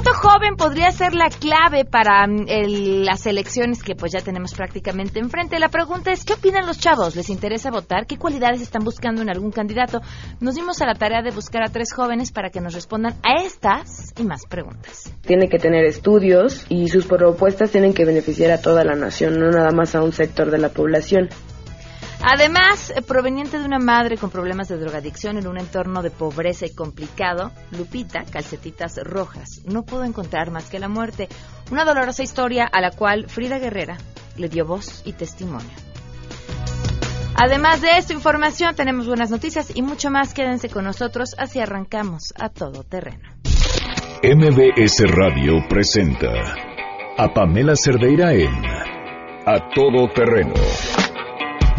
voto joven podría ser la clave para mm, las elecciones que pues ya tenemos prácticamente enfrente. La pregunta es, ¿qué opinan los chavos? ¿Les interesa votar? ¿Qué cualidades están buscando en algún candidato? Nos dimos a la tarea de buscar a tres jóvenes para que nos respondan a estas y más preguntas. Tiene que tener estudios y sus propuestas tienen que beneficiar a toda la nación, no nada más a un sector de la población. Además, proveniente de una madre con problemas de drogadicción en un entorno de pobreza y complicado, Lupita, calcetitas rojas, no pudo encontrar más que la muerte. Una dolorosa historia a la cual Frida Guerrera le dio voz y testimonio. Además de esta información, tenemos buenas noticias y mucho más. Quédense con nosotros, así arrancamos a todo terreno. MBS Radio presenta a Pamela Cerdeira en A Todo Terreno,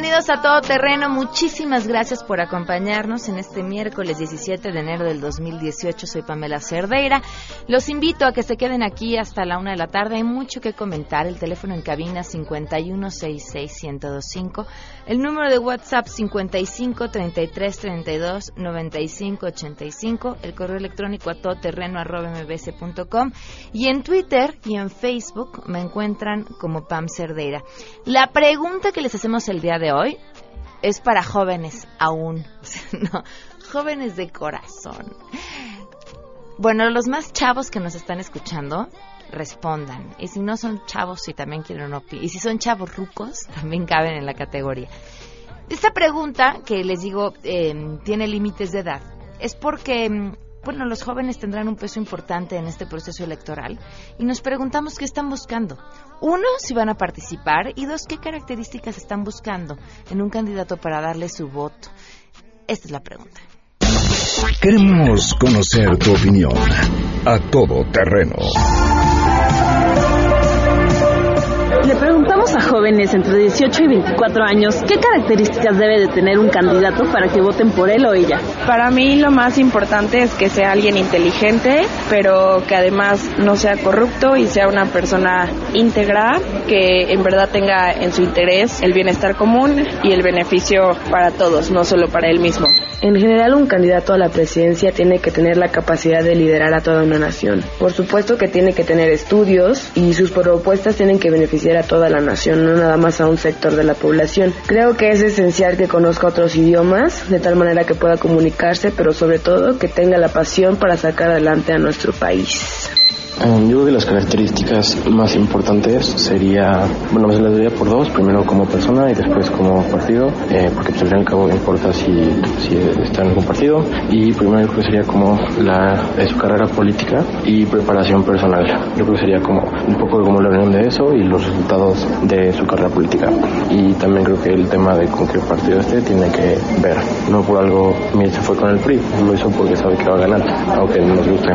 Bienvenidos a Todo Terreno. Muchísimas gracias por acompañarnos en este miércoles 17 de enero del 2018. Soy Pamela Cerdeira. Los invito a que se queden aquí hasta la una de la tarde. Hay mucho que comentar. El teléfono en cabina 5166125. El número de WhatsApp 5533329585. El correo electrónico a todoterreno.mbs.com. Y en Twitter y en Facebook me encuentran como Pam Cerdeira. La pregunta que les hacemos el día de hoy es para jóvenes aún. no, jóvenes de corazón. Bueno, los más chavos que nos están escuchando, respondan. Y si no son chavos, si también quieren una opi- Y si son chavos rucos, también caben en la categoría. Esta pregunta, que les digo, eh, tiene límites de edad, es porque, mm, bueno, los jóvenes tendrán un peso importante en este proceso electoral y nos preguntamos qué están buscando. Uno, si van a participar y dos, qué características están buscando en un candidato para darle su voto. Esta es la pregunta. Queremos conocer tu opinión. A Todo Terreno. A jóvenes entre 18 y 24 años qué características debe de tener un candidato para que voten por él o ella. Para mí lo más importante es que sea alguien inteligente, pero que además no sea corrupto y sea una persona íntegra, que en verdad tenga en su interés el bienestar común y el beneficio para todos, no solo para él mismo. En general, un candidato a la presidencia tiene que tener la capacidad de liderar a toda una nación. Por supuesto que tiene que tener estudios y sus propuestas tienen que beneficiar a toda la nación, no nada más a un sector de la población. Creo que es esencial que conozca otros idiomas, de tal manera que pueda comunicarse, pero sobre todo que tenga la pasión para sacar adelante a nuestro país. Eh, Yo creo que las características más importantes sería, bueno, me las daría por dos, primero como persona y después como partido, eh, porque pues, al fin y al cabo importa si, si está en algún partido, y primero yo creo que sería como la, eh, su carrera política y preparación personal. Yo creo que sería como un poco como la unión de eso y los resultados de su carrera política. Y también creo que el tema de con qué partido esté tiene que ver, no por algo, mira, se fue con el PRI, lo hizo porque sabe que va a ganar, aunque no nos guste.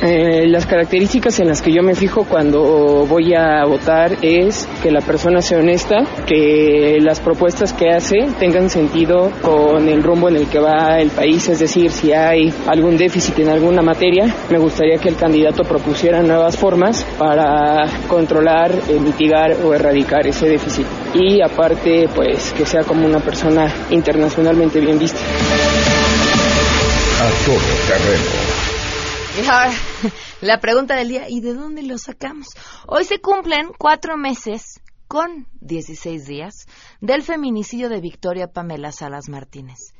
Eh, las características en las que yo me fijo cuando voy a votar es que la persona sea honesta, que las propuestas que hace tengan sentido con el rumbo en el que va el país, es decir, si hay algún déficit en alguna materia, me gustaría que el candidato propusiera nuevas formas para controlar, eh, mitigar o erradicar ese déficit. Y aparte, pues que sea como una persona internacionalmente bien vista. A Todo Terreno. Y ahora, la pregunta del día, ¿y de dónde lo sacamos? Hoy se cumplen cuatro meses con 16 días del feminicidio de Victoria Pamela Salas Martínez.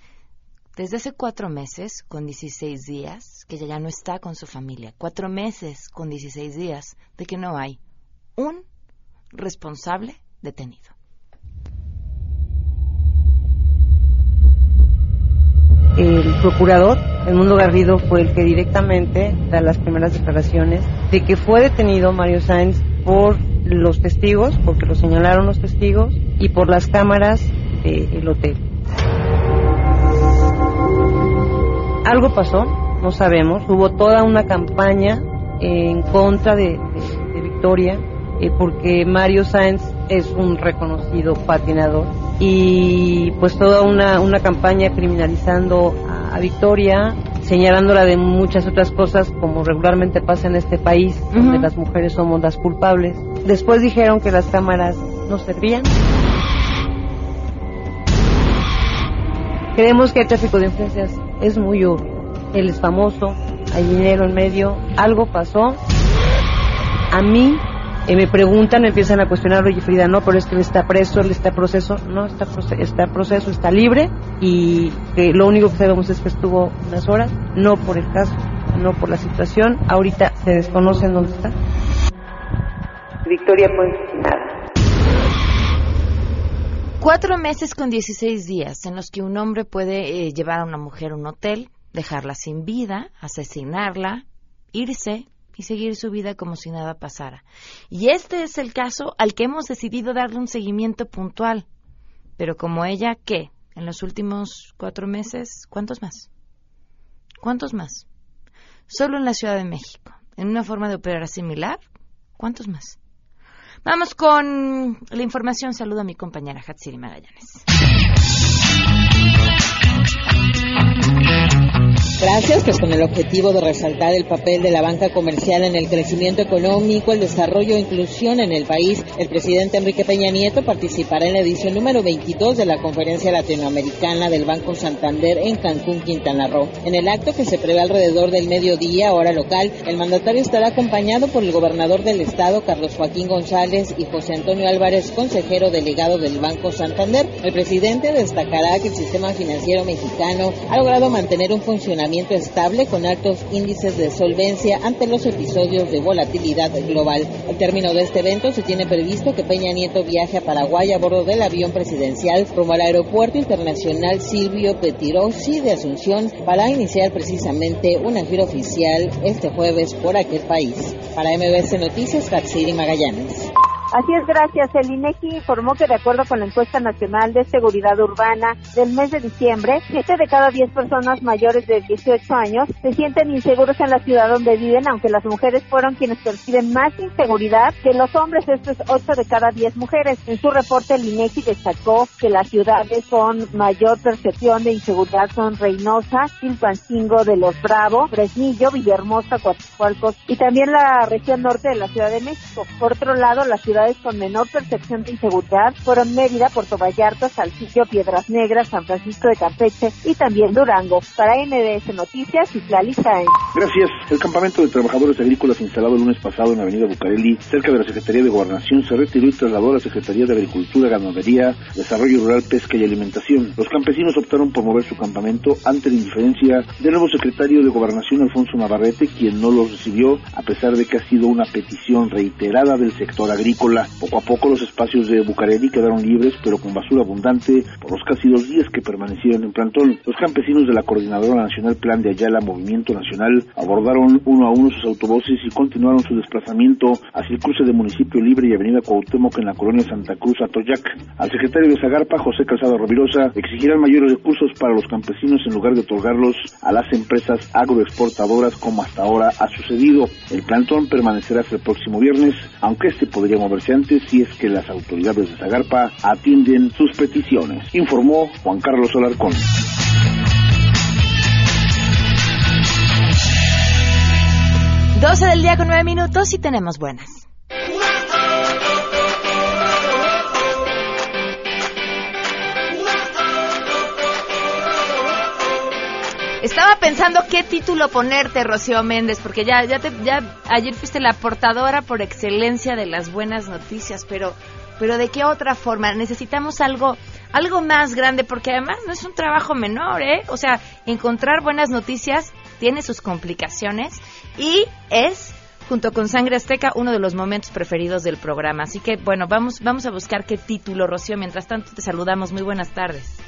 Desde hace cuatro meses, con 16 días, que ella ya no está con su familia. Cuatro meses con 16 días de que no hay un responsable detenido. Procurador, el Mundo Garrido, fue el que directamente da las primeras declaraciones de que fue detenido Mario Sáenz por los testigos, porque lo señalaron los testigos, y por las cámaras del hotel. Algo pasó, no sabemos, hubo toda una campaña en contra de Victoria, eh, porque Mario Sáenz es un reconocido patinador y pues toda una, una campaña criminalizando a, Victoria, señalándola de muchas otras cosas, como regularmente pasa en este país, donde Ujú. las mujeres somos las culpables. Después dijeron que las cámaras no servían. Creemos que el tráfico de influencias es muy obvio. Él es famoso, hay dinero en medio, algo pasó. A mí eh, me preguntan, me empiezan a cuestionar, oye Frida, no, pero es que él está preso, él está proceso. No, está, proce- está en proceso, está libre y que lo único que sabemos es que estuvo unas horas, no por el caso, no por la situación. Ahorita se desconoce en dónde está. Victoria pues nada. Cuatro meses con 16 días en los que un hombre puede eh, llevar a una mujer a un hotel, dejarla sin vida, asesinarla, irse y seguir su vida como si nada pasara. Y este es el caso al que hemos decidido darle un seguimiento puntual. Pero como ella, ¿qué? En los últimos cuatro meses, ¿cuántos más? ¿Cuántos más? Solo en la Ciudad de México, en una forma de operar similar, ¿cuántos más? Vamos con la información. Saludo a mi compañera Hatsiri Magallanes. Gracias, pues con el objetivo de resaltar el papel de la banca comercial en el crecimiento económico, el desarrollo e inclusión en el país, el presidente Enrique Peña Nieto participará en la edición número 22 de la Conferencia Latinoamericana del Banco Santander en Cancún, Quintana Roo. En el acto que se prevé alrededor del mediodía, hora local, el mandatario estará acompañado por el gobernador del estado, Carlos Joaquín González, y José Antonio Álvarez, consejero delegado del Banco Santander. El presidente destacará que el sistema financiero mexicano ha logrado mantener un funcionamiento estable con altos índices de solvencia ante los episodios de volatilidad global. Al término de este evento se tiene previsto que Peña Nieto viaje a Paraguay a bordo del avión presidencial rumbo al Aeropuerto Internacional Silvio Petirosi de Asunción para iniciar precisamente una gira oficial este jueves por aquel país. Para MBS Noticias, Katsiri Magallanes. Así es, gracias. El INEGI informó que de acuerdo con la encuesta nacional de seguridad urbana del mes de diciembre, 7 de cada 10 personas mayores de 18 años se sienten inseguros en la ciudad donde viven, aunque las mujeres fueron quienes perciben más inseguridad que los hombres. Esto es 8 de cada 10 mujeres. En su reporte, el INEGI destacó que las ciudades con mayor percepción de inseguridad son Reynosa, Chilpancingo de los Bravo, Fresnillo, Villahermosa, Coatzacoalcos y también la región norte de la Ciudad de México. Por otro lado, las con menor percepción de inseguridad fueron Mérida, Puerto Vallarta, Saltillo, Piedras Negras, San Francisco de Campeche y también Durango. Para NBS Noticias, Islali Sáenz. Gracias. El campamento de trabajadores agrícolas instalado el lunes pasado en avenida Bucareli, cerca de la Secretaría de Gobernación, se retiró y trasladó a la Secretaría de Agricultura, Ganadería, Desarrollo Rural, Pesca y Alimentación. Los campesinos optaron por mover su campamento ante la indiferencia del nuevo secretario de Gobernación, Alfonso Navarrete, quien no los recibió, a pesar de que ha sido una petición reiterada del sector agrícola. Poco a poco los espacios de Bucareli quedaron libres, pero con basura abundante, por los casi dos días que permanecieron en plantón. Los campesinos de la Coordinadora Nacional Plan de Ayala Movimiento Nacional abordaron uno a uno sus autobuses y continuaron su desplazamiento hacia el cruce de Municipio Libre y Avenida Cuauhtémoc en la colonia Santa Cruz, Atoyac. Al secretario de Zagarpa, José Calzado Rovirosa, exigirán mayores recursos para los campesinos en lugar de otorgarlos a las empresas agroexportadoras como hasta ahora ha sucedido. El plantón permanecerá hasta el próximo viernes, aunque este podría moverse si es que las autoridades de Zagarpa atienden sus peticiones, informó Juan Carlos Olarcón. Doce del día con nueve minutos y tenemos buenas. Estaba pensando qué título ponerte, Rocío Méndez, porque ya, ya, te, ya ayer fuiste la portadora por excelencia de las buenas noticias, pero, pero de qué otra forma necesitamos algo, algo más grande, porque además no es un trabajo menor, ¿eh? O sea, encontrar buenas noticias tiene sus complicaciones y es junto con Sangre Azteca, uno de los momentos preferidos del programa. Así que, bueno, vamos, vamos a buscar qué título, Rocío. Mientras tanto, te saludamos. Muy buenas tardes.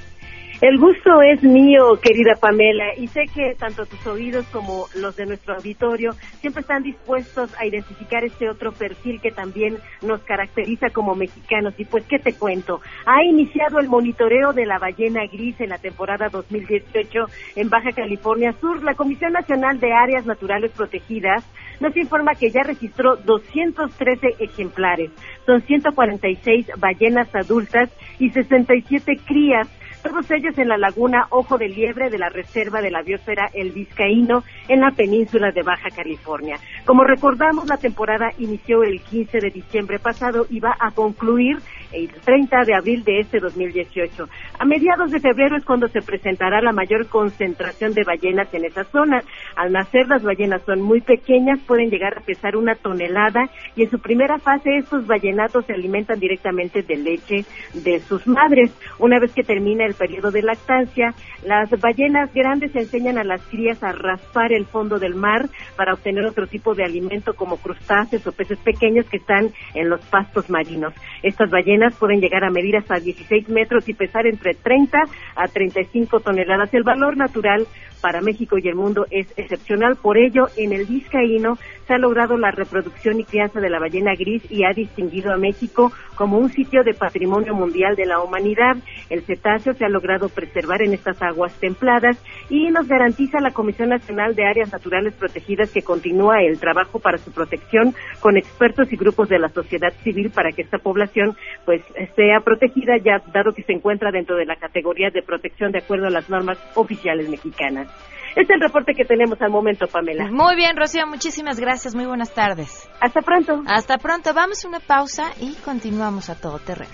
El gusto es mío, querida Pamela, y sé que tanto tus oídos como los de nuestro auditorio siempre están dispuestos a identificar este otro perfil que también nos caracteriza como mexicanos. Y pues, ¿qué te cuento? Ha iniciado el monitoreo de la ballena gris en la temporada 2018 en Baja California Sur. La Comisión Nacional de Áreas Naturales Protegidas nos informa que ya registró 213 ejemplares. Son 146 ballenas adultas y 67 crías todos ellos en la laguna Ojo de Liebre de la Reserva de la Biosfera El Vizcaíno en la península de Baja California. Como recordamos, la temporada inició el 15 de diciembre pasado y va a concluir el 30 de abril de este 2018. A mediados de febrero es cuando se presentará la mayor concentración de ballenas en esa zona. Al nacer las ballenas son muy pequeñas, pueden llegar a pesar una tonelada y en su primera fase estos ballenatos se alimentan directamente de leche de sus madres. Una vez que termina el periodo de lactancia, las ballenas grandes enseñan a las crías a raspar el fondo del mar para obtener otro tipo de alimento como crustáceos o peces pequeños que están en los pastos marinos. Estas ballenas pueden llegar a medir hasta 16 metros y pesar entre 30 a 35 toneladas. El valor natural para México y el mundo es excepcional. Por ello, en el Vizcaíno se ha logrado la reproducción y crianza de la ballena gris y ha distinguido a México como un sitio de patrimonio mundial de la humanidad. El cetáceo se ha logrado preservar en estas aguas templadas y nos garantiza la Comisión Nacional de Áreas Naturales Protegidas que continúa el trabajo para su protección con expertos y grupos de la sociedad civil para que esta población pues sea protegida ya dado que se encuentra dentro de la categoría de protección de acuerdo a las normas oficiales mexicanas. Este es el reporte que tenemos al momento, Pamela. Muy bien, Rocío, muchísimas gracias. Muy buenas tardes. Hasta pronto. Hasta pronto. Vamos a una pausa y continuamos a todo terreno.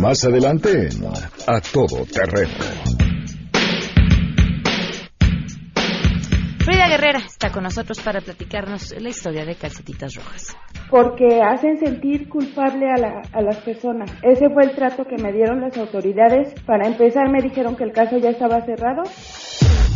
Más adelante, a todo terreno. Frida Guerrera está con nosotros para platicarnos la historia de Calcetitas Rojas. Porque hacen sentir culpable a, la, a las personas. Ese fue el trato que me dieron las autoridades. Para empezar me dijeron que el caso ya estaba cerrado.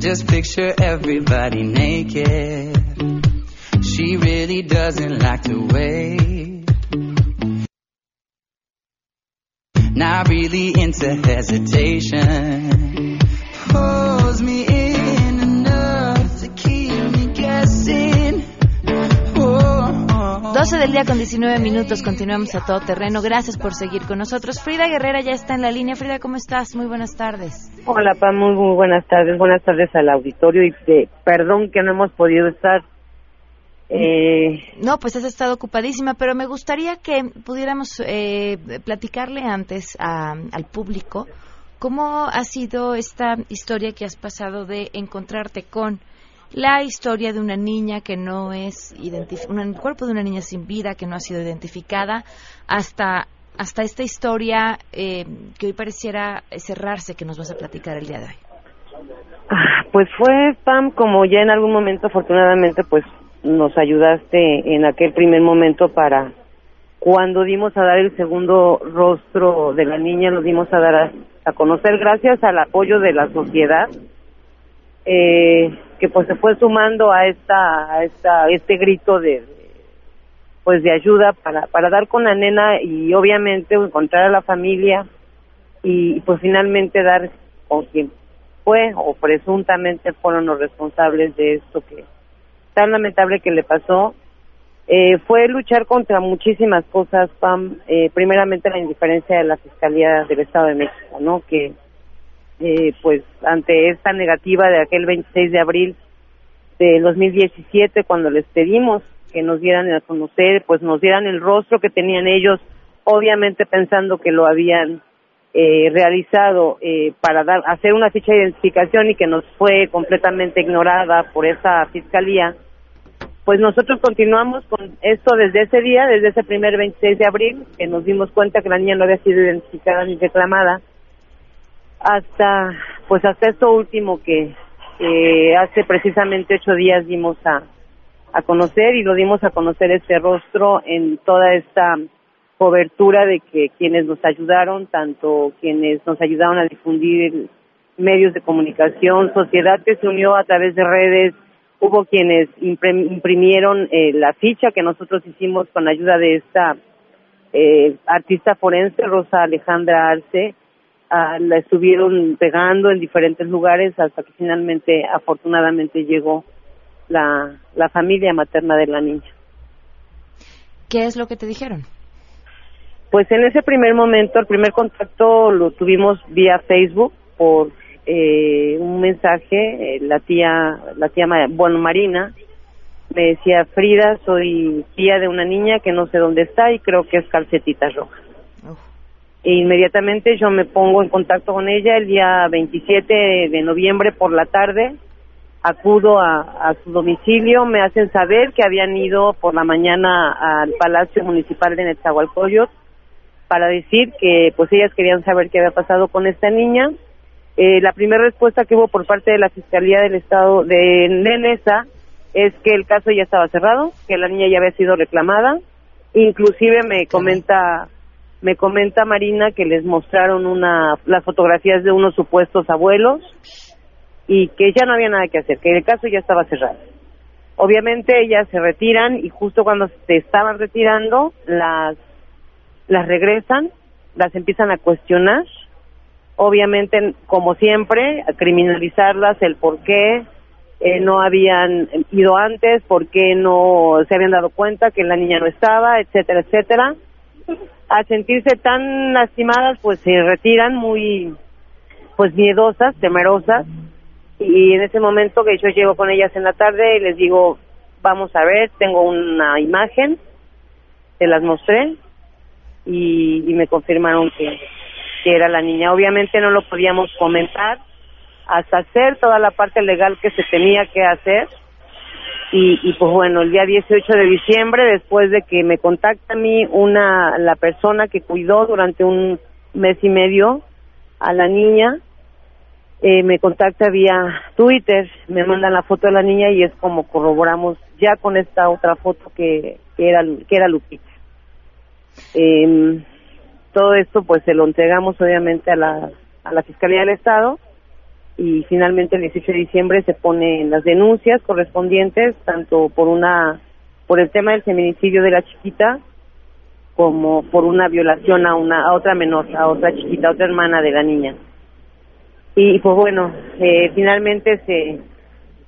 Just picture everybody naked. She really doesn't like to wait. Not really into hesitation. Pulls me in 12 del día con 19 minutos, continuamos a todo terreno. Gracias por seguir con nosotros. Frida Guerrera ya está en la línea. Frida, ¿cómo estás? Muy buenas tardes. Hola, Pam, muy, muy buenas tardes. Buenas tardes al auditorio y de, perdón que no hemos podido estar. Eh, No, pues has estado ocupadísima, pero me gustaría que pudiéramos eh, platicarle antes a- al público cómo ha sido esta historia que has pasado de encontrarte con la historia de una niña que no es identificada, el cuerpo de una niña sin vida que no ha sido identificada, hasta hasta esta historia eh, que hoy pareciera cerrarse que nos vas a platicar el día de hoy. ah, pues fue, Pam, como ya en algún momento, afortunadamente, pues nos ayudaste en aquel primer momento para cuando dimos a dar el segundo rostro de la niña, lo dimos a dar a, a conocer gracias al apoyo de la sociedad, eh, que pues se fue sumando a esta, a esta, este grito de, pues de ayuda para, para dar con la nena y obviamente encontrar a la familia y pues finalmente dar con quien fue o presuntamente fueron los responsables de esto que tan lamentable que le pasó eh, fue luchar contra muchísimas cosas. Eh, primeramente la indiferencia de la Fiscalía del Estado de México, ¿no? Que, eh, pues, ante esta negativa de aquel 26 de abril del 2017, cuando les pedimos que nos dieran a conocer, pues nos dieran el rostro que tenían ellos, obviamente pensando que lo habían eh, realizado eh, para dar hacer una ficha de identificación y que nos fue completamente ignorada por esa fiscalía pues nosotros continuamos con esto desde ese día, desde ese primer 26 de abril, que nos dimos cuenta que la niña no había sido identificada ni reclamada, hasta, pues hasta esto último que eh, hace precisamente ocho días dimos a, a conocer y lo dimos a conocer este rostro en toda esta cobertura de que quienes nos ayudaron, tanto quienes nos ayudaron a difundir medios de comunicación, sociedad que se unió a través de redes, hubo quienes imprim- imprimieron eh, la ficha que nosotros hicimos con ayuda de esta eh, artista forense, Rosa Alejandra Arce, ah, la estuvieron pegando en diferentes lugares hasta que finalmente, afortunadamente, llegó la, la familia materna de la niña. ¿Qué es lo que te dijeron? Pues en ese primer momento, el primer contacto lo tuvimos vía Facebook por eh, un mensaje, eh, la tía, la tía, bueno, Marina, me decía, Frida, soy tía de una niña que no sé dónde está y creo que es calcetita roja. E inmediatamente yo me pongo en contacto con ella el día 27 de noviembre por la tarde, acudo a, a su domicilio, me hacen saber que habían ido por la mañana al Palacio Municipal de Netzahualcoyot para decir que pues ellas querían saber qué había pasado con esta niña. Eh, la primera respuesta que hubo por parte de la Fiscalía del Estado de Nenesa es que el caso ya estaba cerrado, que la niña ya había sido reclamada. Inclusive me comenta me comenta Marina que les mostraron una las fotografías de unos supuestos abuelos y que ya no había nada que hacer, que el caso ya estaba cerrado. Obviamente ellas se retiran y justo cuando se estaban retirando las las regresan, las empiezan a cuestionar, obviamente como siempre a criminalizarlas el por qué eh, no habían ido antes, por qué no se habían dado cuenta que la niña no estaba, etcétera, etcétera. A sentirse tan lastimadas, pues se retiran muy, pues miedosas, temerosas. Y en ese momento que yo llego con ellas en la tarde y les digo, vamos a ver, tengo una imagen, se las mostré y, y me confirmaron que, que era la niña. Obviamente no lo podíamos comentar hasta hacer toda la parte legal que se tenía que hacer. Y, y pues bueno, el día 18 de diciembre, después de que me contacta a mí una, la persona que cuidó durante un mes y medio a la niña, eh, me contacta vía Twitter, me mandan la foto de la niña y es como corroboramos ya con esta otra foto que, era que era Lupita. Em, todo esto pues se lo entregamos obviamente a la, a la Fiscalía del Estado y finalmente el 18 de diciembre se ponen las denuncias correspondientes tanto por una por el tema del feminicidio de la chiquita como por una violación a una a otra menor, a otra chiquita, a otra hermana de la niña. Y pues bueno, eh, finalmente se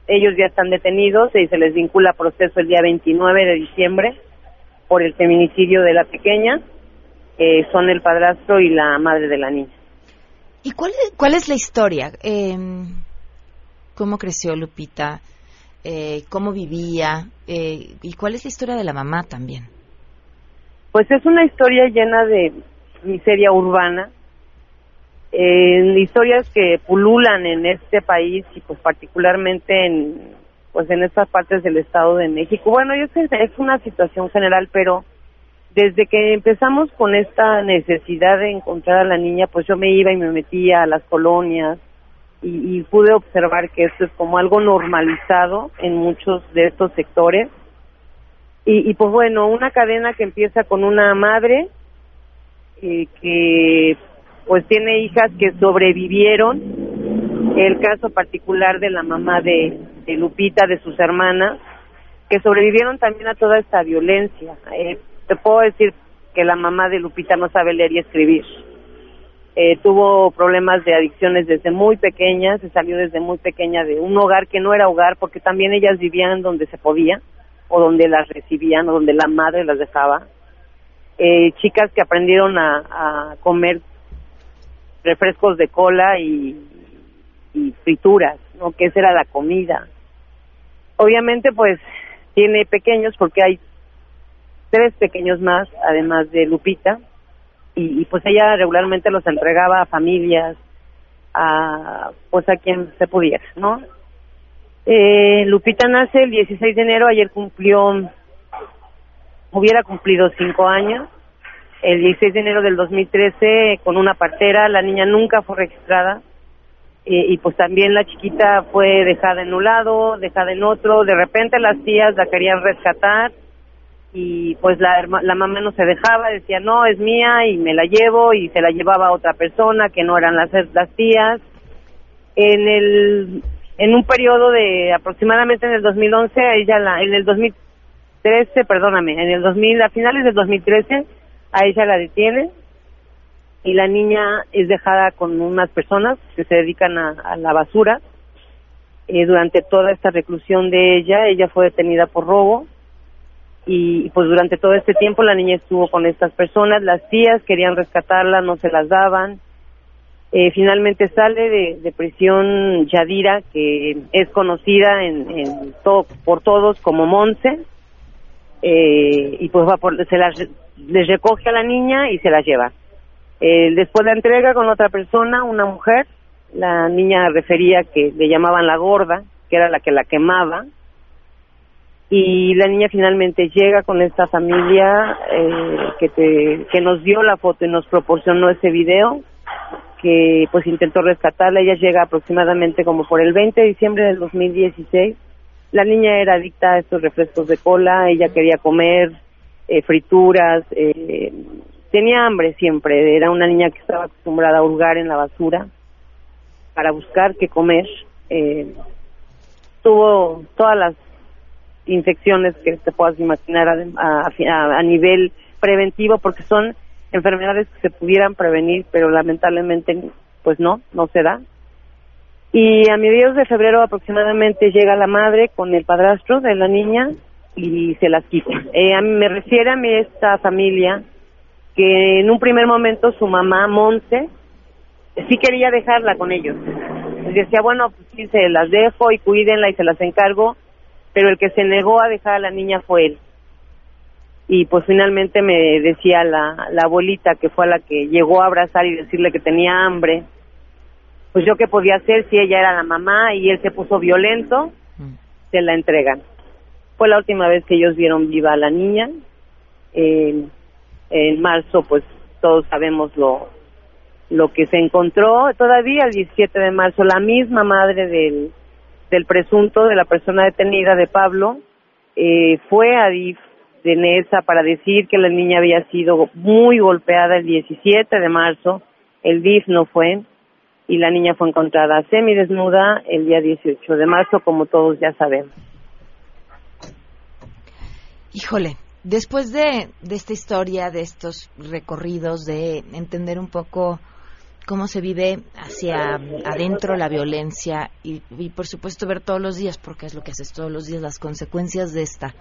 ellos ya están detenidos y se les vincula proceso el día 29 de diciembre por el feminicidio de la pequeña, eh, son el padrastro y la madre de la niña. ¿Y cuál es, cuál es la historia? Eh, ¿Cómo creció Lupita? Eh, ¿Cómo vivía? Eh, ¿Y cuál es la historia de la mamá también? Pues es una historia llena de miseria urbana, en historias que pululan en este país y pues particularmente en pues en estas partes del Estado de México. Bueno, yo sé es una situación general, pero desde que empezamos con esta necesidad de encontrar a la niña, pues yo me iba y me metía a las colonias y, y pude observar que esto es como algo normalizado en muchos de estos sectores. Y, y pues bueno, una cadena que empieza con una madre eh, que pues tiene hijas que sobrevivieron, el caso particular de la mamá de, de Lupita, de sus hermanas, que sobrevivieron también a toda esta violencia. Eh, te puedo decir que la mamá de Lupita no sabe leer y escribir. Eh, tuvo problemas de adicciones desde muy pequeña, se salió desde muy pequeña de un hogar que no era hogar porque también ellas vivían donde se podía o donde las recibían o donde la madre las dejaba. Eh, chicas que aprendieron a, comer refrescos de cola y, y frituras, ¿no? Que esa era la comida. Obviamente, pues, tiene pequeños porque hay tres pequeños más, además de Lupita, y, pues ella regularmente los entregaba a familias, a pues a quien se pudiera, ¿no? Eh, Lupita nace el 16 de enero, ayer cumplió, hubiera cumplido cinco años, el 16 de enero del 2013 con una partera, la niña nunca fue registrada y pues también la chiquita fue dejada en un lado, dejada en otro, de repente las tías la querían rescatar y pues la, la mamá no se dejaba, decía no, es mía y me la llevo y se la llevaba a otra persona que no eran las, las tías. En el en un periodo de aproximadamente en el 2011, a ella la, en el 2013, perdóname, en el 2000, a finales del 2013, A ella la detienen y la niña es dejada con unas personas que se dedican a, a la basura. Eh, durante toda esta reclusión de ella, ella fue detenida por robo y pues durante todo este tiempo la niña estuvo con estas personas, las tías querían rescatarla, no se las daban. Eh, finalmente sale de, prisión Yadira, que es conocida en, en to- por todos como Monse, eh, y pues va por, se las, les recoge a la niña y se la lleva. Eh, después la entrega con otra persona, una mujer, la niña refería que le llamaban la gorda, que era la que la quemaba, y la niña finalmente llega con esta familia eh, que te, que nos dio la foto y nos proporcionó ese video que pues intentó rescatarla. Ella llega aproximadamente como por el 20 de diciembre del 2016 la niña era adicta a estos refrescos de cola. Ella quería comer eh, frituras eh, tenía hambre siempre. Era una niña que estaba acostumbrada a hurgar en la basura para buscar qué comer. Eh, tuvo todas las infecciones que te puedas imaginar a, nivel preventivo porque son enfermedades que se pudieran prevenir pero lamentablemente pues no, no se da y a mediados de febrero aproximadamente llega la madre con el padrastro de la niña y se las quita. Eh, me refiere a mí esta familia que en un primer momento su mamá Monse sí quería dejarla con ellos. Decía, bueno, pues sí, se las dejo y cuídenla y se las encargo, pero el que se negó a dejar a la niña fue él. Y pues finalmente me decía la, la abuelita, que fue a la que llegó a abrazar y decirle que tenía hambre, pues yo qué podía hacer si ella era la mamá y él se puso violento, se la entregan. Fue la última vez que ellos vieron viva a la niña. Eh, en marzo, pues todos sabemos lo, lo que se encontró. Todavía el 17 de marzo, la misma madre del, del presunto, de la persona detenida, de Pablo, eh, fue a DIF de Nesa para decir que la niña había sido muy golpeada el 17 de marzo. El DIF no fue y la niña fue encontrada semidesnuda el día 18 de marzo, como todos ya sabemos. Híjole, después de, de esta historia, de estos recorridos, de entender un poco cómo se vive hacia adentro la violencia y, por supuesto ver todos los días, porque es lo que haces todos los días, las consecuencias de esta.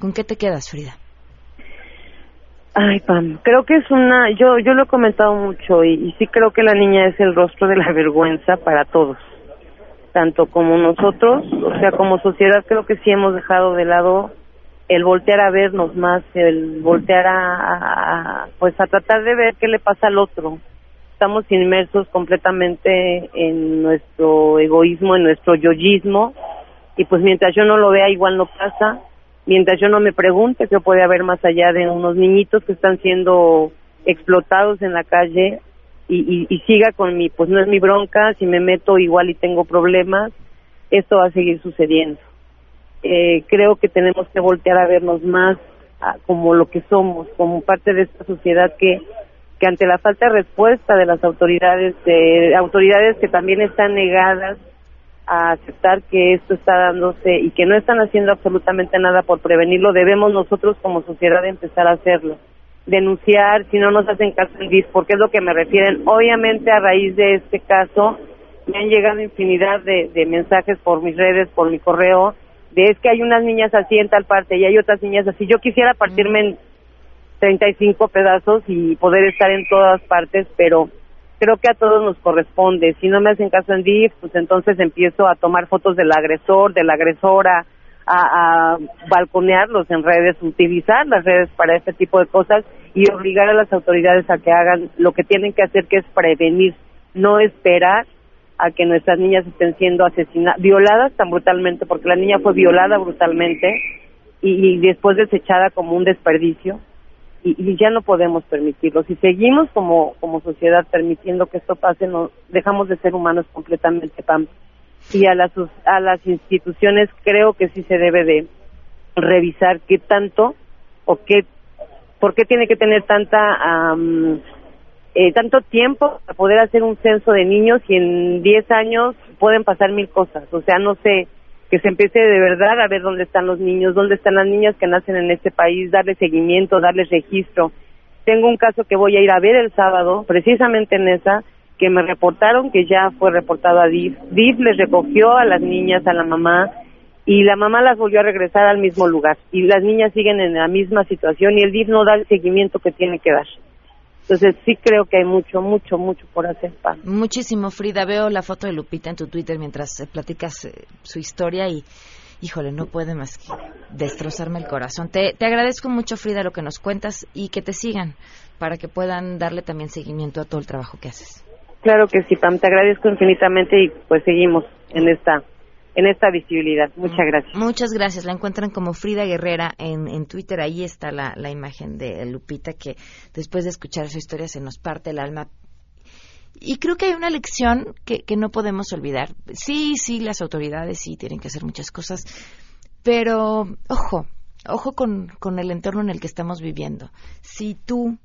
¿Con qué te quedas, Frida? Ay, Pam, creo que es una, yo, yo lo he comentado mucho y, y sí creo que la niña es el rostro de la vergüenza para todos, tanto como nosotros, o sea, como sociedad creo que sí hemos dejado de lado el voltear a vernos más, el voltear a- a- pues a tratar de ver qué le pasa al otro. Estamos inmersos completamente en nuestro egoísmo, en nuestro yoyismo y pues mientras yo no lo vea igual no pasa mientras yo no me pregunte qué puede haber más allá de unos niñitos que están siendo explotados en la calle y, y, y siga con mi, pues no es mi bronca, si me meto igual y tengo problemas, esto va a seguir sucediendo. Eh, creo que tenemos que voltear a vernos más ah, como lo que somos, como parte de esta sociedad que, que ante la falta de respuesta de las autoridades, de autoridades que también están negadas a aceptar que esto está dándose y que no están haciendo absolutamente nada por prevenirlo, debemos nosotros como sociedad empezar a hacerlo. Denunciar si no nos hacen caso el DIF, porque es lo que me refieren. Obviamente a raíz de este caso me han llegado infinidad de, de mensajes por mis redes, por mi correo, de es que hay unas niñas así en tal parte y hay otras niñas así. Yo quisiera partirme en 35 pedazos y poder estar en todas partes, pero creo que a todos nos corresponde. Si no me hacen caso en DIF, pues entonces empiezo a tomar fotos del agresor, de la agresora, a, balconearlos en redes, utilizar las redes para este tipo de cosas y obligar a las autoridades a que hagan lo que tienen que hacer, que es prevenir, no esperar a que nuestras niñas estén siendo asesinadas, violadas tan brutalmente, porque la niña fue violada brutalmente y después desechada como un desperdicio y, ya no podemos permitirlo. Si seguimos como, como sociedad permitiendo que esto pase, no, dejamos de ser humanos completamente, Pam. Y a las, a las instituciones creo que sí se debe de revisar qué tanto o qué, por qué tiene que tener tanta, eh, tanto tiempo para poder hacer un censo de niños y en 10 años pueden pasar mil cosas. O sea, no sé, que se empiece de verdad a ver dónde están los niños, dónde están las niñas que nacen en este país, darles seguimiento, darles registro. tengo un caso que voy a ir a ver el sábado, precisamente en esa, que me reportaron que ya fue reportado a DIF. DIF les recogió a las niñas, a la mamá, y la mamá las volvió a regresar al mismo lugar. Y las niñas siguen en la misma situación y el DIF no da el seguimiento que tiene que dar. Entonces sí creo que hay mucho, mucho, mucho por hacer. Pam. Muchísimo, Frida. Veo la foto de Lupita en tu Twitter mientras eh, platicas eh, su historia y, híjole, no puede más que destrozarme el corazón. Te, te agradezco mucho, Frida, lo que nos cuentas y que te sigan para que puedan darle también seguimiento a todo el trabajo que haces. Claro que sí, Pam. Te agradezco infinitamente y pues seguimos en esta en esta visibilidad. Muchas gracias. Muchas gracias. La encuentran como Frida Guerrera en, en Twitter. Ahí está la, la imagen de Lupita que después de escuchar su historia se nos parte el alma. Y creo que hay una lección que, que no podemos olvidar. Sí, sí, las autoridades sí tienen que hacer muchas cosas, pero ojo, ojo con, con el entorno en el que estamos viviendo. Si tú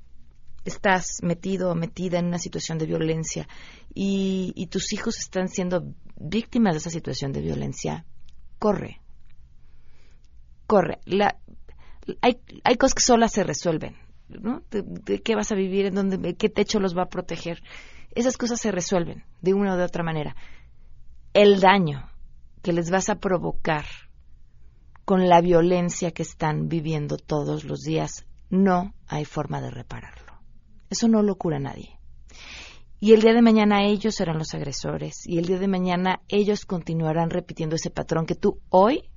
estás metido o metida en una situación de violencia y, y tus hijos están siendo víctimas de esa situación de violencia, corre. Corre. La, hay, hay cosas que solas se resuelven. ¿no? ¿De, de qué vas a vivir? ¿En dónde, ¿Qué techo los va a proteger? Esas cosas se resuelven de una o de otra manera. El daño que les vas a provocar con la violencia que están viviendo todos los días, no hay forma de repararlo. Eso no lo cura nadie. Y el día de mañana ellos serán los agresores y el día de mañana ellos continuarán repitiendo ese patrón que tú hoy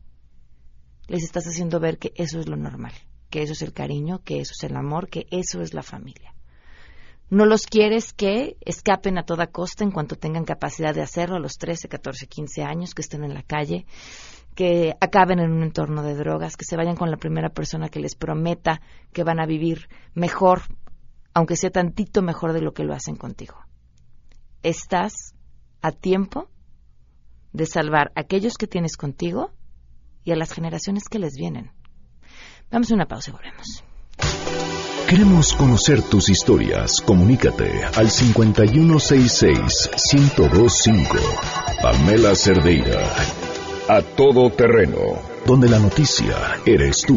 les estás haciendo ver que eso es lo normal, que eso es el cariño, que eso es el amor, que eso es la familia. No los quieres que escapen a toda costa en cuanto tengan capacidad de hacerlo a los 13, 14, 15 años, que estén en la calle, que acaben en un entorno de drogas, que se vayan con la primera persona que les prometa que van a vivir mejor, aunque sea tantito mejor de lo que lo hacen contigo estás a tiempo de salvar a aquellos que tienes contigo y a las generaciones que les vienen. Vamos a una pausa y volvemos. Queremos conocer tus historias. Comunícate al 5166-1025. Pamela Cerdeira. A todo terreno. Donde la noticia eres tú.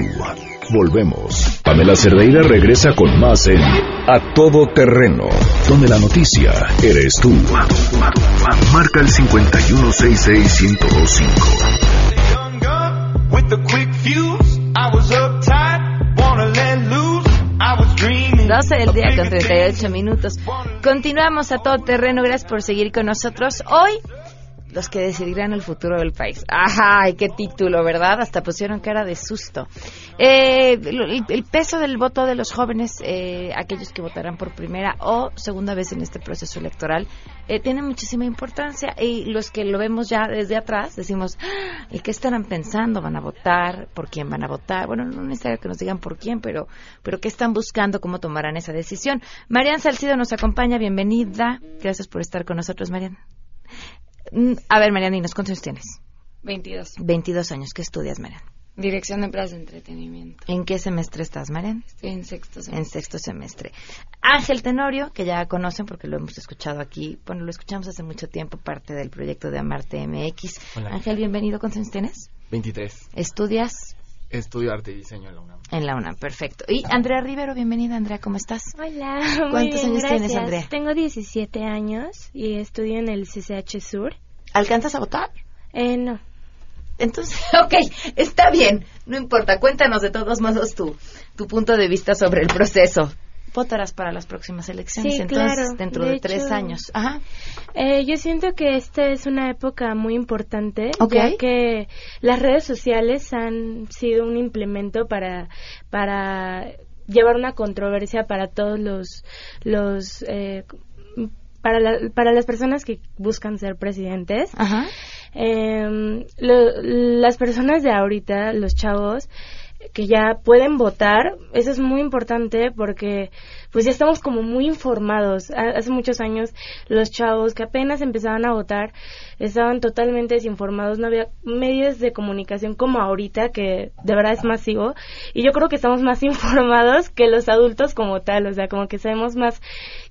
Volvemos. Pamela Cerdeira regresa con más en A Todo Terreno, donde la noticia eres tú. Marca el 5166125. 12 del día con 38 minutos. Continuamos a todo terreno. Gracias por seguir con nosotros. Hoy los que decidirán el futuro del país. ¡Ay, qué título, ¿verdad? Hasta pusieron cara de susto. Eh, el, el, peso del voto de los jóvenes, eh, aquellos que votarán por primera o segunda vez en este proceso electoral, eh, tiene muchísima importancia. Y los que lo vemos ya desde atrás, decimos, ¡Ah! ¿y qué estarán pensando? ¿Van a votar? ¿Por quién van a votar? Bueno, no necesario que nos digan por quién, pero, pero ¿qué están buscando? ¿Cómo tomarán esa decisión? Marian Salcido nos acompaña. Bienvenida. Gracias por estar con nosotros, Marian. A ver, Marianinos, ¿cuántos años tienes? 22. 22 años. ¿Qué estudias, Marian? Dirección de empresas de entretenimiento. ¿En qué semestre estás, Marian? Estoy en sexto semestre. En sexto semestre. Ángel Tenorio, que ya conocen porque lo hemos escuchado aquí. Bueno, lo escuchamos hace mucho tiempo, parte del proyecto de Amarte MX. Hola. Ángel, bienvenido. ¿Cuántos años tienes? 23. ¿Estudias? Estudio arte y diseño en la UNAM. En la UNAM, perfecto. Y Andrea Rivero, bienvenida, Andrea, ¿cómo estás? Hola, ¿Cuántos muy bien, años gracias. tienes, Andrea? Tengo 17 años y estudio en el CCH Sur. ¿Alcanzas a votar? Eh, no. Entonces, ok, está bien, no importa, cuéntanos de todos modos tu, tu punto de vista sobre el proceso. Votarás para las próximas elecciones, Sí, entonces, claro. dentro de, De tres años. Ajá. Eh, yo siento que esta es una época muy importante, Ok. ya que las redes sociales han sido un implemento para, para llevar una controversia para todos los, los eh, para, la- para las personas que buscan ser presidentes. Ajá. Em, lo- las personas de ahorita, los chavos, que ya pueden votar, eso es muy importante porque pues ya estamos como muy informados. Ha- Hace muchos años los chavos que apenas empezaban a votar estaban totalmente desinformados, no había medios de comunicación como ahorita que de verdad es masivo y yo creo que estamos más informados que los adultos como tal, o sea, como que sabemos más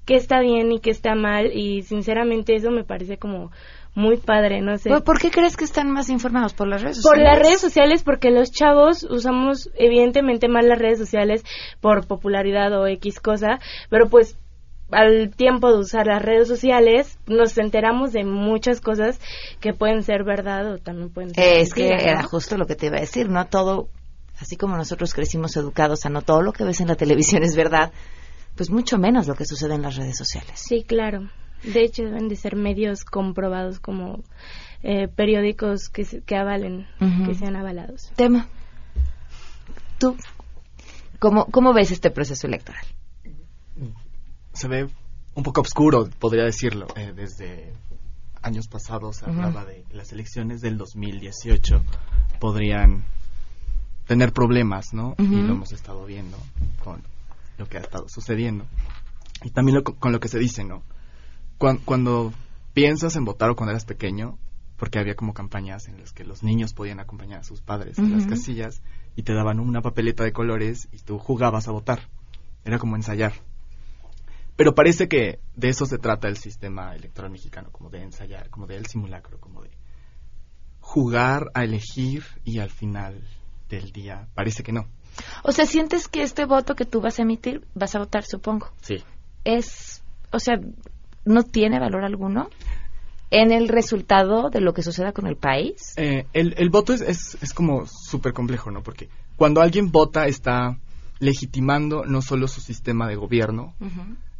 qué está bien y qué está mal y sinceramente eso me parece como muy padre, no sé. ¿Por, por qué crees que están más informados? ¿Por las redes Por sociales? las redes sociales, porque los chavos usamos evidentemente más las redes sociales por popularidad o X cosa, pero pues al tiempo de usar las redes sociales nos enteramos de muchas cosas que pueden ser verdad o también pueden ser Es que ¿no? era justo lo que te iba a decir, no todo, así como nosotros crecimos educados a no todo lo que ves en la televisión es verdad, pues mucho menos lo que sucede en las redes sociales. Sí, claro. De hecho, deben de ser medios comprobados como eh, periódicos que, se- que avalen, que sean avalados. Tema. ¿Tú cómo, cómo ves este proceso electoral? Se ve un poco oscuro, podría decirlo. eh, desde años pasados se Ujú. hablaba de que las elecciones del 2018 podrían tener problemas, ¿no? Y lo hemos estado viendo con lo que ha estado sucediendo. Y también lo- con lo que se dice, ¿no? Cuan- cuando piensas en votar o cuando eras pequeño, porque había como campañas en las que los niños podían acompañar a sus padres a las casillas y te daban una papeleta de colores y tú jugabas a votar. Era como ensayar. Pero parece que de eso se trata el sistema electoral mexicano, como de ensayar, como del simulacro, como de jugar a elegir y al final del día parece que no. O sea, ¿sientes que este voto que tú vas a emitir, vas a votar, supongo, Sí. es, o sea, no tiene valor alguno en el resultado de lo que suceda con el país? Eh, el, el voto es, es, es como súper complejo, ¿no? Porque cuando alguien vota está legitimando no solo su sistema de gobierno,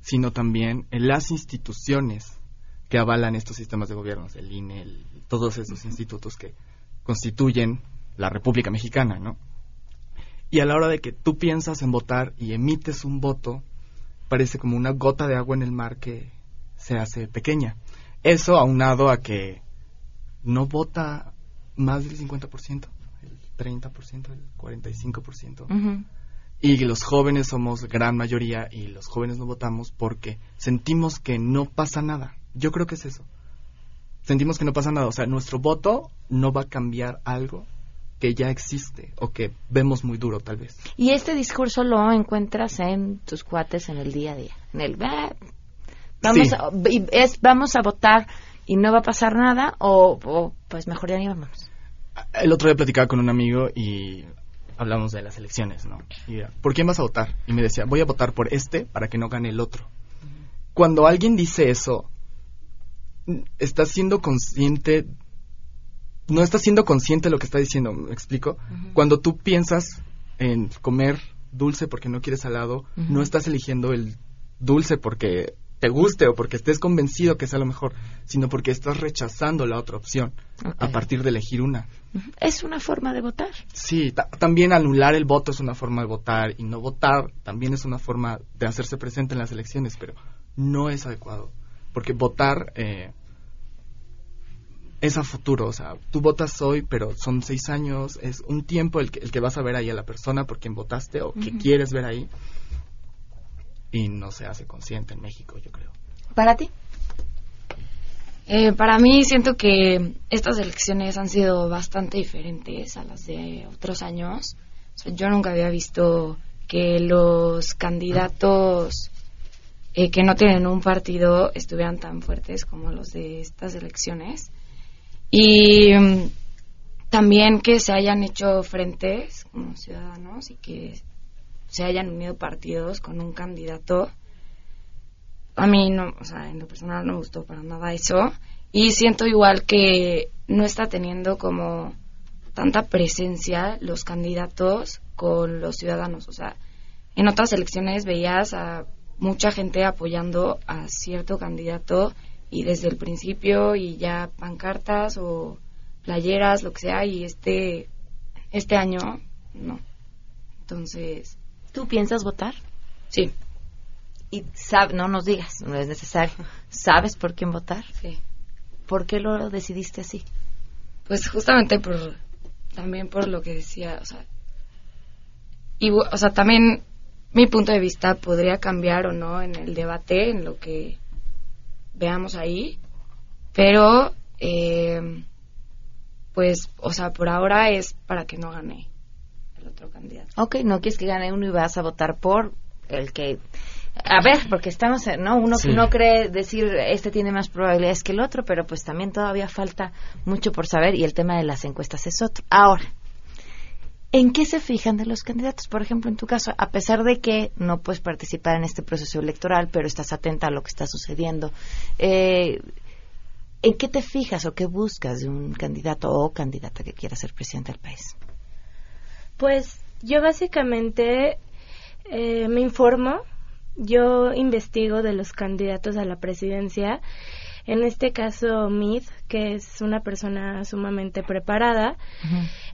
sino también en las instituciones que avalan estos sistemas de gobierno, el INE, el- todos esos institutos que constituyen la República Mexicana, ¿no? Y a la hora de que tú piensas en votar y emites un voto, parece como una gota de agua en el mar que se hace pequeña. Eso aunado a que no vota más del 50%, el 30%, el 45%. Ujú. Y los jóvenes somos gran mayoría y los jóvenes no votamos porque sentimos que no pasa nada. Yo creo que es eso. Sentimos que no pasa nada. O sea, nuestro voto no va a cambiar algo que ya existe o que vemos muy duro tal vez. Y este discurso lo encuentras en tus cuates en el día a día. En el "Ah, vamos, Sí. a, es, vamos a votar y no va a pasar nada o, o, pues mejor ya ni vamos. El otro día platicaba con un amigo y hablamos de las elecciones, ¿no? Y era, ¿por quién vas a votar? Y me decía, voy a votar por este para que no gane el otro. Cuando alguien dice eso, está siendo consciente, no está siendo consciente de lo que está diciendo, ¿me explico? Cuando tú piensas en comer dulce porque no quieres salado, no estás eligiendo el dulce porque te guste o porque estés convencido que sea lo mejor, sino porque estás rechazando la otra opción a partir de elegir una. Es una forma de votar. Sí, ta- también anular el voto es una forma de votar y no votar también es una forma de hacerse presente en las elecciones, pero no es adecuado, porque votar eh, es a futuro, o sea, tú votas hoy, pero son seis años, es un tiempo el que, el que vas a ver ahí a la persona por quien votaste o que quieres ver ahí y no se hace consciente en México, yo creo. ¿Para ti? Eh, para mí siento que estas elecciones han sido bastante diferentes a las de otros años. O sea, yo nunca había visto que los candidatos eh, que no tienen un partido estuvieran tan fuertes como los de estas elecciones. Y mm, también que se hayan hecho frentes como ciudadanos y que se hayan unido partidos con un candidato a mí no, o sea, en lo personal no me gustó para nada eso. Y siento igual que no está teniendo como tanta presencia los candidatos con los ciudadanos. O sea, en otras elecciones veías a mucha gente apoyando a cierto candidato y desde el principio y ya pancartas o playeras, lo que sea, y este, este año no. Entonces, ¿Tú piensas votar? Sí. Y sab- no nos digas, no es necesario. ¿Sabes por quién votar? Sí. ¿Por qué lo decidiste así? Pues justamente por también por lo que decía, o sea, y o sea, también mi punto de vista podría cambiar o no en el debate, en lo que veamos ahí, pero eh, pues, o sea, por ahora es para que no gane el otro candidato. Ok, no quieres que gane uno y vas a votar por el que A ver, porque estamos, ¿no? Uno Sí. no cree decir este tiene más probabilidades que el otro, pero pues también todavía falta mucho por saber y el tema de las encuestas es otro. Ahora, ¿en qué se fijan de los candidatos? Por ejemplo, en tu caso, a pesar de que no puedes participar en este proceso electoral, pero estás atenta a lo que está sucediendo, eh, ¿en qué te fijas o qué buscas de un candidato o candidata que quiera ser presidente del país? Pues yo básicamente eh, me informo, yo investigo de los candidatos a la presidencia. En este caso, Mid, que es una persona sumamente preparada.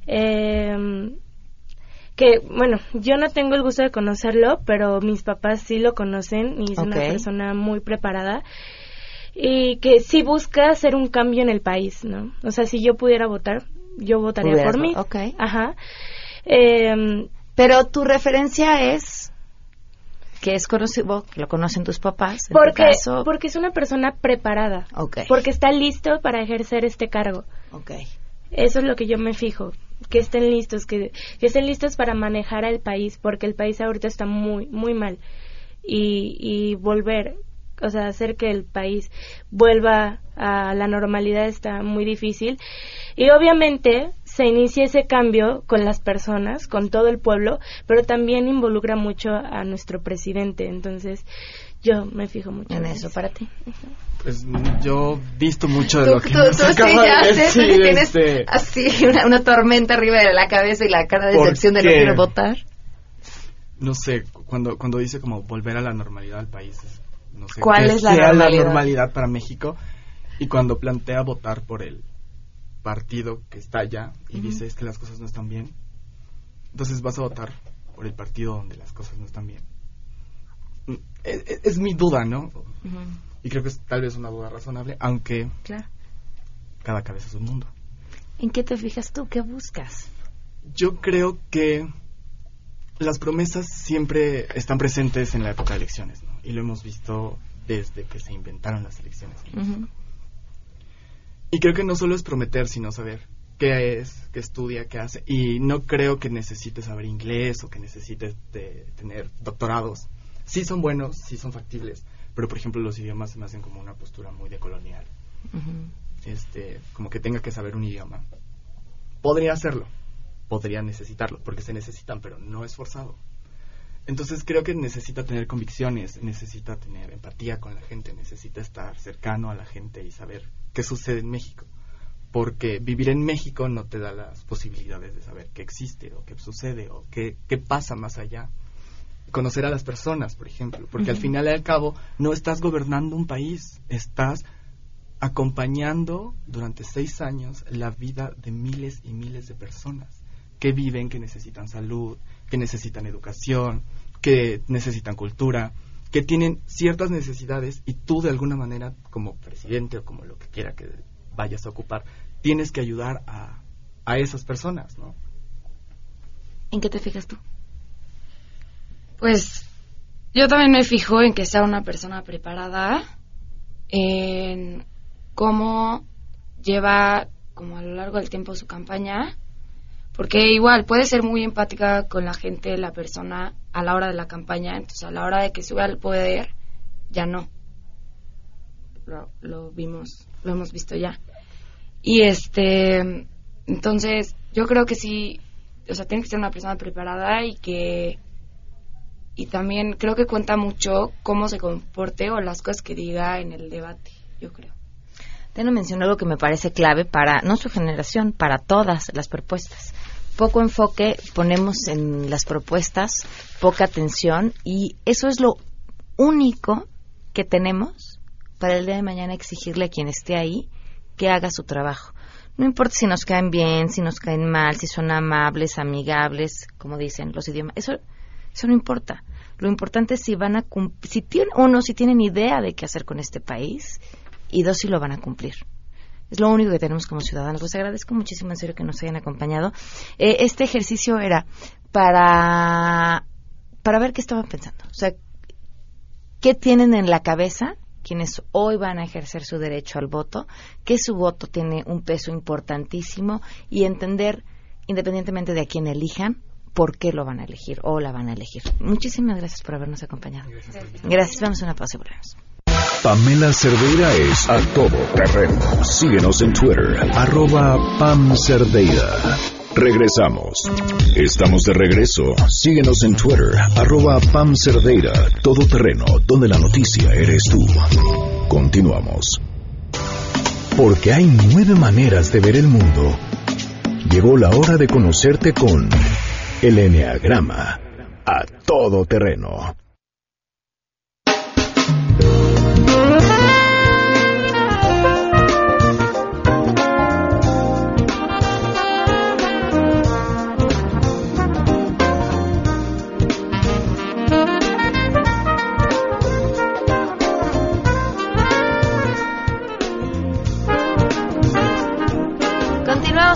Eh, que, bueno, yo no tengo el gusto de conocerlo, pero mis papás sí lo conocen y es una persona muy preparada y que sí busca hacer un cambio en el país, ¿no? O sea, si yo pudiera votar, yo votaría por mí. Ajá. Eh, Pero tu referencia es que es conocido, que lo conocen tus papás. En tu porque, caso, porque es una persona preparada. Porque está listo para ejercer este cargo. Ok. Eso es lo que yo me fijo. Que estén listos, que, que estén listos para manejar al país, porque el país ahorita está muy, muy mal. Y, y volver, o sea, hacer que el país vuelva a la normalidad está muy difícil. Y obviamente se inicia ese cambio con las personas, con todo el pueblo, pero también involucra mucho a nuestro presidente. Entonces, yo me fijo mucho en eso para ti. Pues yo visto mucho de Tú, lo que tú- nos tú sí acaba ya de sé, tú decir, sí tienes este, así una, una tormenta arriba de la cabeza y la cara de ¿Por decepción de no quiero votar. no sé, cuando, cuando dice como volver a la normalidad al país, es- no sé ¿Cuál qué es la sea normalidad? normalidad para México, y cuando plantea votar por el partido que está allá y dice es que las cosas no están bien, entonces vas a votar por el partido donde las cosas no están bien. Mm, Es, es- es mi duda, ¿no? Y creo que es tal vez una duda razonable, aunque Claro. cada cabeza es un mundo. ¿En qué te fijas tú? ¿Qué buscas? Yo creo que las promesas siempre están presentes en la época de elecciones, ¿no? Y lo hemos visto desde que se inventaron las elecciones. Ujú. Y creo que no solo es prometer, sino saber qué es, qué estudia, qué hace. Y no creo que necesites saber inglés o que necesites de tener doctorados. Sí son buenos, sí son factibles, pero por ejemplo los idiomas se me hacen como una postura muy de colonial. Este, como que tenga que saber un idioma. Podría hacerlo, podría necesitarlo, porque se necesitan, pero no es forzado. Entonces creo que necesita tener convicciones, necesita tener empatía con la gente, necesita estar cercano a la gente y saber qué sucede en México. Porque vivir en México no te da las posibilidades de saber qué existe o qué sucede o qué, qué pasa más allá. Conocer a las personas, por ejemplo, porque al final y al cabo no estás gobernando un país, estás acompañando durante seis años la vida de miles y miles de personas que viven, que necesitan salud, que necesitan educación, que necesitan cultura, que tienen ciertas necesidades y tú de alguna manera, como presidente o como lo que quiera que vayas a ocupar, tienes que ayudar a, a esas personas, ¿no? ¿En qué te fijas tú? Pues yo también me fijo en que sea una persona preparada, en cómo lleva como a lo largo del tiempo su campaña, porque igual puede ser muy empática con la gente, la persona a la hora de la campaña, entonces a la hora de que sube al poder, ya no. Lo, lo vimos, lo hemos visto ya. Y este, entonces yo creo que sí, o sea, tiene que ser una persona preparada y que y también creo que cuenta mucho cómo se comporte o las cosas que diga en el debate, yo creo. Teno mencionó algo que me parece clave para, no su generación, para todas las propuestas. Poco enfoque ponemos en las propuestas, poca atención y eso es lo único que tenemos para el día de mañana exigirle a quien esté ahí que haga su trabajo. No importa si nos caen bien, si nos caen mal, si son amables, amigables, como dicen los idiomas. Eso, eso no importa. Lo importante es si van a cum- si tienen, uno, si tienen idea de qué hacer con este país y dos, si lo van a cumplir. Es lo único que tenemos como ciudadanos. Les agradezco muchísimo en serio que nos hayan acompañado. Eh, este ejercicio era para, para ver qué estaban pensando. O sea, qué tienen en la cabeza quienes hoy van a ejercer su derecho al voto, que su voto tiene un peso importantísimo y entender, independientemente de a quién elijan, por qué lo van a elegir o la van a elegir. Muchísimas gracias por habernos acompañado. Gracias. Vamos a una pausa y volvemos. Pamela Cerdeira es a todo terreno. Síguenos en Twitter, arroba Pam Cerdeira. Regresamos. Estamos de regreso. Síguenos en Twitter, arroba Pam Cerdeira, todo terreno, donde la noticia eres tú. Continuamos. Porque hay nueve maneras de ver el mundo. Llegó la hora de conocerte con el Enneagrama a todo terreno.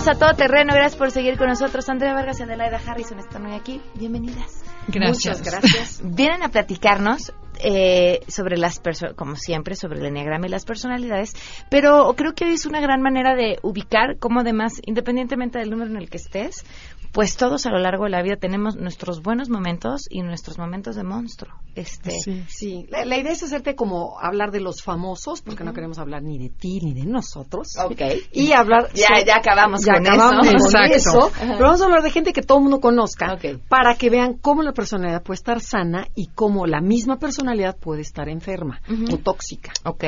Continuamos a todo terreno. Gracias por seguir con nosotros. Andrea Vargas y Adelaida Harrison están hoy aquí. Bienvenidas. Gracias. Muchas gracias. Vienen a platicarnos eh, sobre las personas, como siempre, sobre el enneagrama y las personalidades, pero creo que hoy es una gran manera de ubicar cómo además, independientemente del número en el que estés, pues todos a lo largo de la vida tenemos nuestros buenos momentos y nuestros momentos de monstruo. Este, Sí, sí. La, la idea es hacerte como hablar de los famosos, porque no queremos hablar ni de ti ni de nosotros. Ok. Y hablar. Ya- sobre- ya acabamos ya con acabamos eso. con Exacto. eso. Pero vamos a hablar de gente que todo el mundo conozca para que vean cómo la personalidad puede estar sana y cómo la misma personalidad puede estar enferma o tóxica. Ok.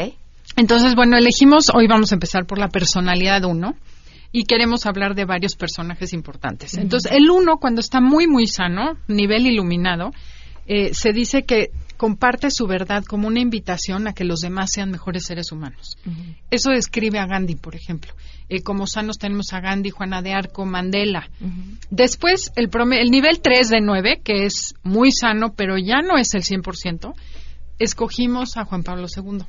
Entonces, bueno, elegimos, hoy vamos a empezar por la personalidad uno y queremos hablar de varios personajes importantes. Entonces, el uno, cuando está muy, muy sano, nivel iluminado, eh, se dice que comparte su verdad como una invitación a que los demás sean mejores seres humanos. Eso describe a Gandhi, por ejemplo. Eh, como sanos tenemos a Gandhi, Juana de Arco, Mandela. Después, el, el nivel 3 de 9, que es muy sano, pero ya no es el 100%, escogimos a Juan Pablo II.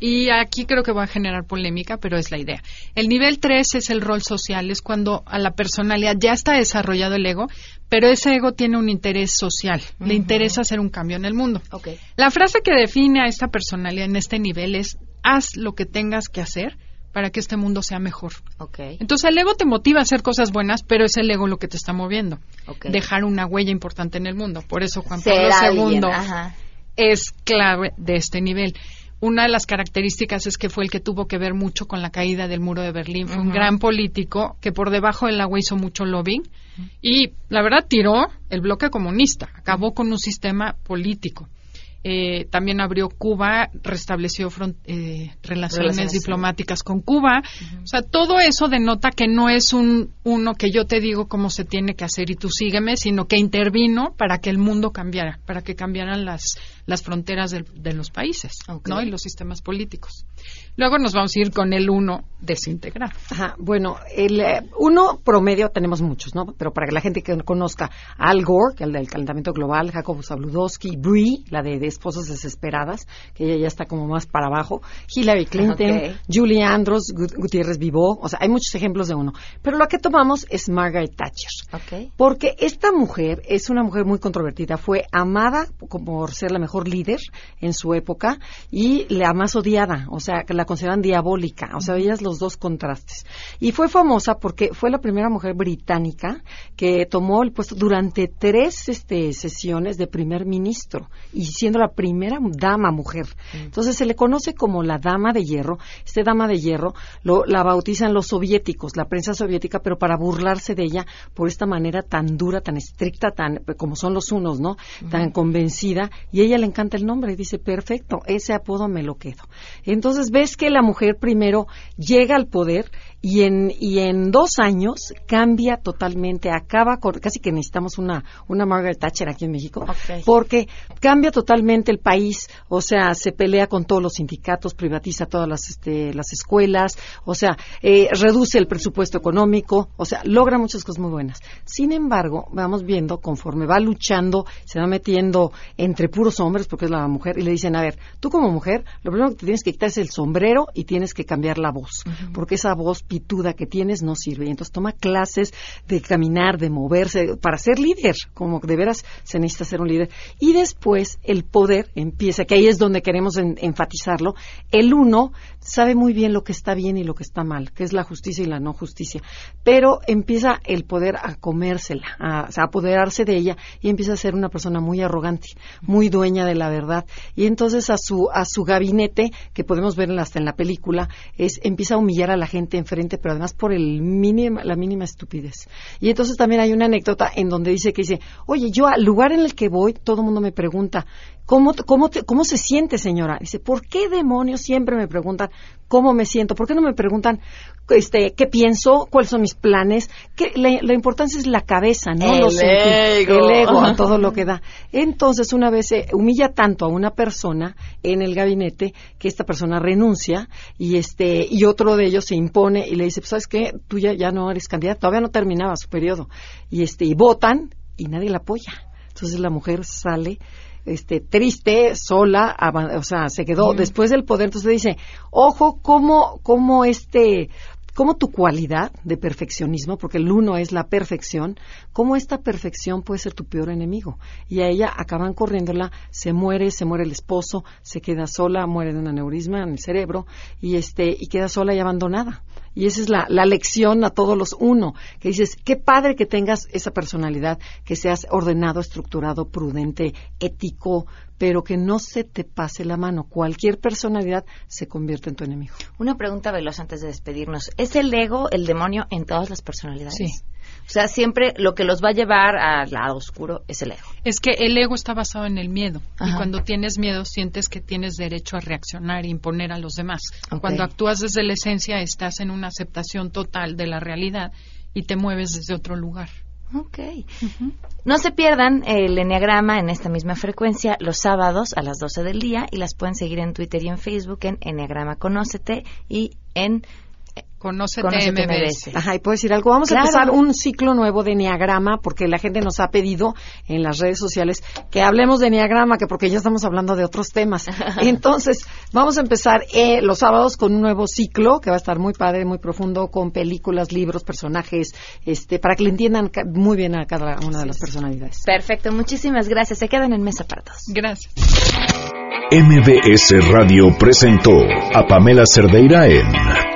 Y aquí creo que va a generar polémica, pero es la idea. El nivel 3 es el rol social, es cuando a la personalidad ya está desarrollado el ego, pero ese ego tiene un interés social, le interesa hacer un cambio en el mundo. La frase que define a esta personalidad en este nivel es, haz lo que tengas que hacer para que este mundo sea mejor. Entonces el ego te motiva a hacer cosas buenas, pero es el ego lo que te está moviendo. Ok. Dejar una huella importante en el mundo. Por eso Juan Pablo II. Es clave de este nivel. Una de las características es que fue el que tuvo que ver mucho con la caída del muro de Berlín. Fue un gran político que por debajo del agua hizo mucho lobbying y la verdad tiró el bloque comunista, acabó con un sistema político. Eh, también abrió Cuba, restableció eh, relaciones, diplomáticas con Cuba. O sea, todo eso denota que no es un uno que yo te digo cómo se tiene que hacer y tú sígueme, sino que intervino para que el mundo cambiara, para que cambiaran las, las fronteras del- de los países ¿no? y los sistemas políticos. Luego nos vamos a ir con el uno desintegrado. Ajá, bueno, el eh, uno promedio tenemos muchos, ¿no? Pero para que la gente que conozca Al Gore, que el del calentamiento global, Jacobo Zabludowski, Brie, la de, de Esposas Desesperadas, que ella ya está como más para abajo, Hillary Clinton. Julie Andrews, Gu- Gutiérrez Vivó, o sea, hay muchos ejemplos de uno. Pero lo que tomamos es Margaret Thatcher. Porque esta mujer es una mujer muy controvertida. Fue amada por ser la mejor líder en su época y la más odiada. O sea, que la consideran diabólica. O sea, veías los dos contrastes. Y fue famosa porque fue la primera mujer británica que tomó el puesto durante tres este, sesiones de primer ministro y siendo la primera dama mujer. Entonces se le conoce como la dama de hierro. Este dama de hierro lo, la bautizan los soviéticos, la prensa soviética, pero para burlarse de ella por esta manera tan dura, tan estricta, tan como son los unos, ¿no? Tan convencida. Y ella le encanta el nombre y dice, perfecto, ese apodo me lo quedo. Entonces ves que la mujer primero llega al poder y en, y en dos años cambia totalmente, acaba con, casi que necesitamos una, una Margaret Thatcher aquí en México, porque cambia totalmente el país, o sea, se pelea con todos los sindicatos, privatiza todas las, este, las escuelas, o sea, eh, reduce el presupuesto económico, o sea, logra muchas cosas muy buenas. Sin embargo, vamos viendo conforme va luchando, se va metiendo entre puros hombres, hombres porque es la mujer y le dicen, a ver, tú como mujer, lo primero que te tienes que quitar es el sombrero y tienes que cambiar la voz, porque esa voz pituda que tienes no sirve. Y entonces toma clases de caminar, de moverse, para ser líder, como de veras se necesita ser un líder. Y después el poder empieza, que ahí es donde queremos enfatizarlo, el uno sabe muy bien lo que está bien y lo que está mal, que es la justicia y la no justicia, pero empieza el poder a comérsela, a, apoderarse de ella y empieza a ser una persona muy arrogante, muy dueña de la verdad. Y entonces a su, a su gabinete, que podemos ver hasta en la película, es, empieza a humillar a la gente enfrente, pero además por el mínima, la mínima estupidez. Y entonces también hay una anécdota en donde dice que dice, oye, yo al lugar en el que voy, todo el mundo me pregunta, ¿Cómo, cómo, ¿Cómo se siente, señora? Dice, ¿por qué demonios siempre me preguntan cómo me siento? ¿Por qué no me preguntan este, qué pienso, cuáles son mis planes? Que la, importancia es la cabeza, no el ego. El ego, a todo lo que da. Entonces, una vez se humilla tanto a una persona en el gabinete que esta persona renuncia y este y otro de ellos se impone y le dice, pues, ¿sabes qué? Tú ya, ya no eres candidato, todavía no terminaba su periodo. Y este y votan y nadie la apoya. Entonces la mujer sale este, triste, sola, o sea, se quedó después del poder. Entonces dice, ojo, cómo, cómo este, cómo tu cualidad de perfeccionismo, porque el uno es la perfección, cómo esta perfección puede ser tu peor enemigo. Y a ella acaban corriéndola, se muere, se muere el esposo, se queda sola, muere de un aneurisma en el cerebro y este y queda sola y abandonada. Y esa es la, la lección a todos los uno, que dices, qué padre que tengas esa personalidad, que seas ordenado, estructurado, prudente, ético, pero que no se te pase la mano. Cualquier personalidad se convierte en tu enemigo. Una pregunta veloz antes de despedirnos. ¿Es el ego el demonio en todas las personalidades? Sí. O sea, siempre lo que los va a llevar al lado oscuro es el ego. Es que el ego está basado en el miedo. Y cuando tienes miedo, sientes que tienes derecho a reaccionar e imponer a los demás. Cuando actúas desde la esencia, estás en una aceptación total de la realidad y te mueves desde otro lugar. Ok. No se pierdan el Enneagrama en esta misma frecuencia los sábados a las 12 del día y las pueden seguir en Twitter y en Facebook en Enneagrama Conócete y en Conoce MBS. Ajá, y puedo decir algo. Vamos a empezar un ciclo nuevo de Enneagrama porque la gente nos ha pedido en las redes sociales que hablemos de Enneagrama, que porque ya estamos hablando de otros temas. Entonces, vamos a empezar eh, los sábados con un nuevo ciclo que va a estar muy padre, muy profundo, con películas, libros, personajes, este, para que le entiendan muy bien a cada una de las personalidades. Perfecto, muchísimas gracias. Se quedan en mesa para todos. Gracias. MBS Radio presentó a Pamela Cerdeira en